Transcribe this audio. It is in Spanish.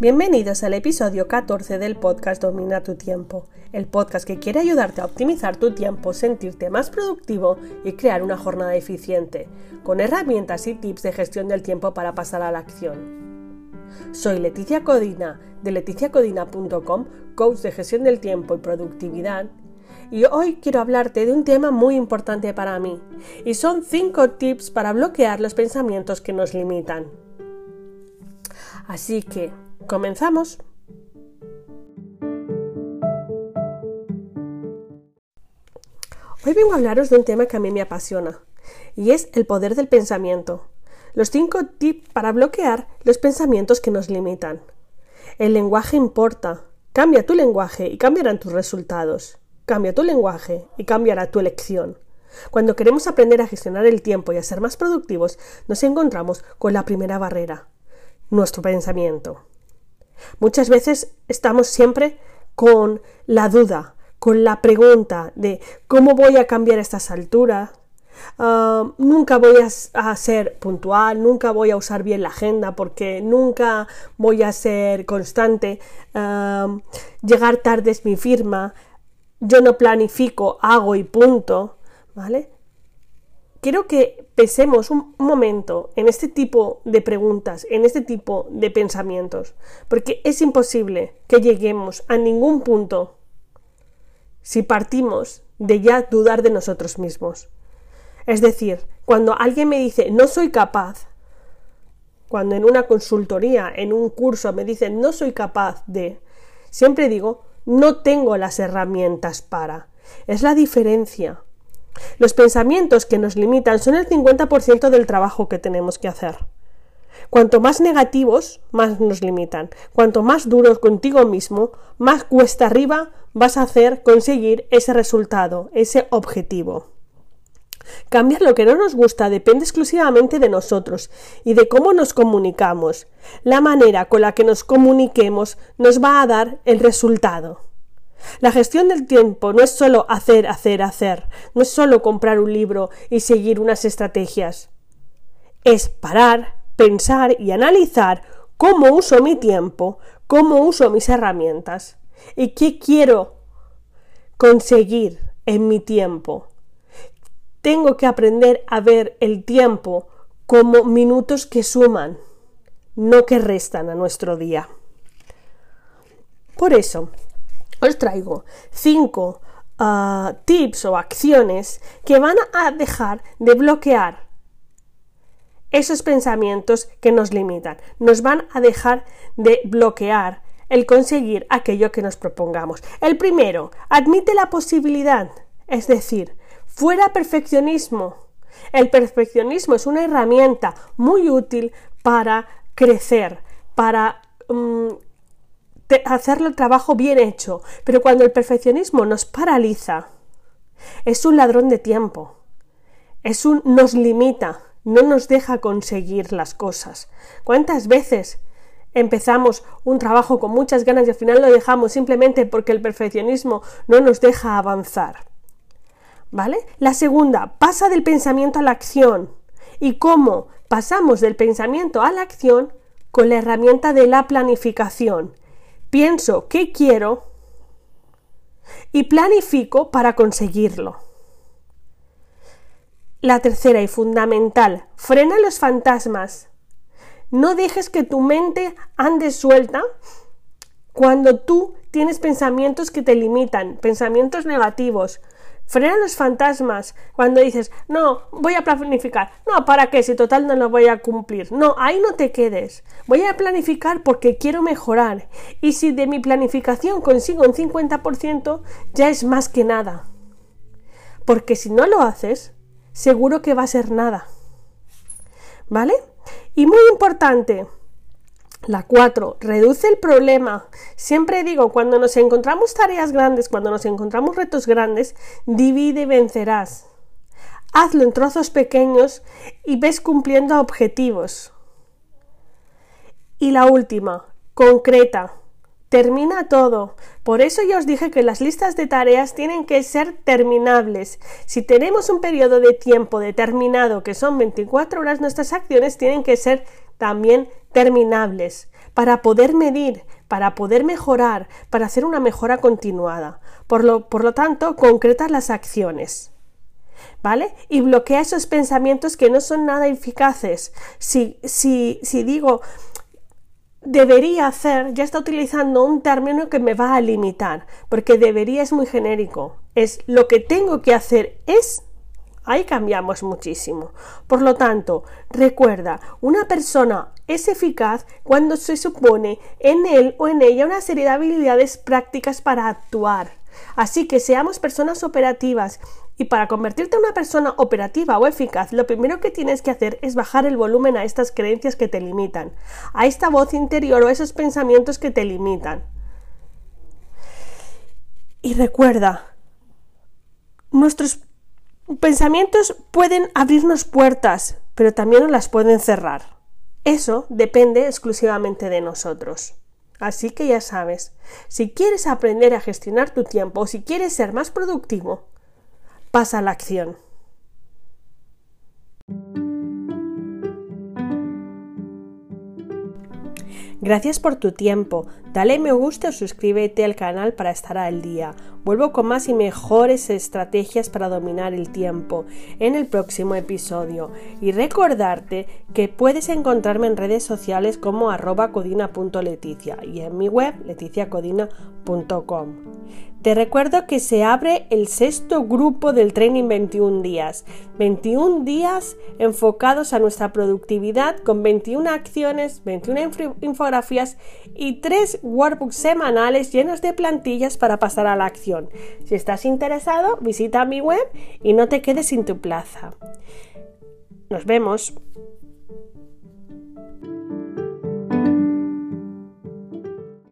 Bienvenidos al episodio 14 del podcast Domina tu tiempo, el podcast que quiere ayudarte a optimizar tu tiempo, sentirte más productivo y crear una jornada eficiente, con herramientas y tips de gestión del tiempo para pasar a la acción. Soy Leticia Codina de leticiacodina.com, coach de gestión del tiempo y productividad, y hoy quiero hablarte de un tema muy importante para mí, y son 5 tips para bloquear los pensamientos que nos limitan. Así que, comenzamos. Hoy vengo a hablaros de un tema que a mí me apasiona, y es el poder del pensamiento. Los 5 tips para bloquear los pensamientos que nos limitan. El lenguaje importa. Cambia tu lenguaje y cambiarán tus resultados. Cambia tu lenguaje y cambiará tu elección. Cuando queremos aprender a gestionar el tiempo y a ser más productivos, nos encontramos con la primera barrera, nuestro pensamiento. Muchas veces estamos siempre con la duda, con la pregunta de cómo voy a cambiar estas alturas, ah, nunca voy a, ser puntual, nunca voy a usar bien la agenda porque nunca voy a ser constante, ah, llegar tarde es mi firma, yo no planifico, hago y punto, ¿vale? Quiero que pensemos un momento en este tipo de preguntas, en este tipo de pensamientos, porque es imposible que lleguemos a ningún punto si partimos de ya dudar de nosotros mismos. Es decir, cuando alguien me dice no soy capaz, cuando en una consultoría, en un curso me dicen no soy capaz de, siempre digo no tengo las herramientas para. Es la diferencia los pensamientos que nos limitan son el 50% del trabajo que tenemos que hacer. Cuanto más negativos, más nos limitan. Cuanto más duros contigo mismo, más cuesta arriba vas a hacer conseguir ese resultado, ese objetivo. Cambiar lo que no nos gusta depende exclusivamente de nosotros y de cómo nos comunicamos. La manera con la que nos comuniquemos nos va a dar el resultado. La gestión del tiempo no es solo hacer, hacer, hacer, no es solo comprar un libro y seguir unas estrategias. Es parar, pensar y analizar cómo uso mi tiempo, cómo uso mis herramientas y qué quiero conseguir en mi tiempo. Tengo que aprender a ver el tiempo como minutos que suman, no que restan a nuestro día. Por eso, os traigo cinco ah, tips o acciones que van a dejar de bloquear esos pensamientos que nos limitan, nos van a dejar de bloquear el conseguir aquello que nos propongamos. El primero, admite la posibilidad, es decir, fuera perfeccionismo. El perfeccionismo es una herramienta muy útil para crecer, para mm, hacerlo el trabajo bien hecho, pero cuando el perfeccionismo nos paraliza, es un ladrón de tiempo, es un nos limita, no nos deja conseguir las cosas. ¿Cuántas veces empezamos un trabajo con muchas ganas y al final lo dejamos simplemente porque el perfeccionismo no nos deja avanzar? ¿Vale? La segunda, pasa del pensamiento a la acción. ¿Y cómo pasamos del pensamiento a la acción? Con la herramienta de la planificación pienso qué quiero y planifico para conseguirlo. La tercera y fundamental, frena los fantasmas. No dejes que tu mente ande suelta cuando tú tienes pensamientos que te limitan, pensamientos negativos, Frena los fantasmas cuando dices, no, voy a planificar. No, ¿para qué? Si total no lo voy a cumplir. No, ahí no te quedes. Voy a planificar porque quiero mejorar. Y si de mi planificación consigo un 50%, ya es más que nada. Porque si no lo haces, seguro que va a ser nada. ¿Vale? Y muy importante, la 4. Reduce el problema. Siempre digo, cuando nos encontramos tareas grandes, cuando nos encontramos retos grandes, divide y vencerás. Hazlo en trozos pequeños y ves cumpliendo objetivos. Y la última, concreta. Termina todo. Por eso ya os dije que las listas de tareas tienen que ser terminables. Si tenemos un periodo de tiempo determinado que son 24 horas, nuestras acciones tienen que ser también terminables, para poder medir, para poder mejorar, para hacer una mejora continuada. Por lo, por lo tanto, concretas las acciones. ¿Vale? Y bloquea esos pensamientos que no son nada eficaces. Si, si, si digo, debería hacer, ya está utilizando un término que me va a limitar, porque debería es muy genérico. Es lo que tengo que hacer es Ahí cambiamos muchísimo. Por lo tanto, recuerda, una persona es eficaz cuando se supone en él o en ella una serie de habilidades prácticas para actuar. Así que seamos personas operativas y para convertirte en una persona operativa o eficaz, lo primero que tienes que hacer es bajar el volumen a estas creencias que te limitan, a esta voz interior o a esos pensamientos que te limitan. Y recuerda, nuestros pensamientos pueden abrirnos puertas, pero también nos las pueden cerrar. Eso depende exclusivamente de nosotros. Así que ya sabes, si quieres aprender a gestionar tu tiempo o si quieres ser más productivo, pasa a la acción. Gracias por tu tiempo. Dale me gusta o suscríbete al canal para estar al día. Vuelvo con más y mejores estrategias para dominar el tiempo en el próximo episodio. Y recordarte que puedes encontrarme en redes sociales como arroba codina.leticia y en mi web leticiacodina.com. Te recuerdo que se abre el sexto grupo del Training 21 días. 21 días enfocados a nuestra productividad con 21 acciones, 21 infografías y 3 workbooks semanales llenos de plantillas para pasar a la acción. Si estás interesado, visita mi web y no te quedes sin tu plaza. Nos vemos.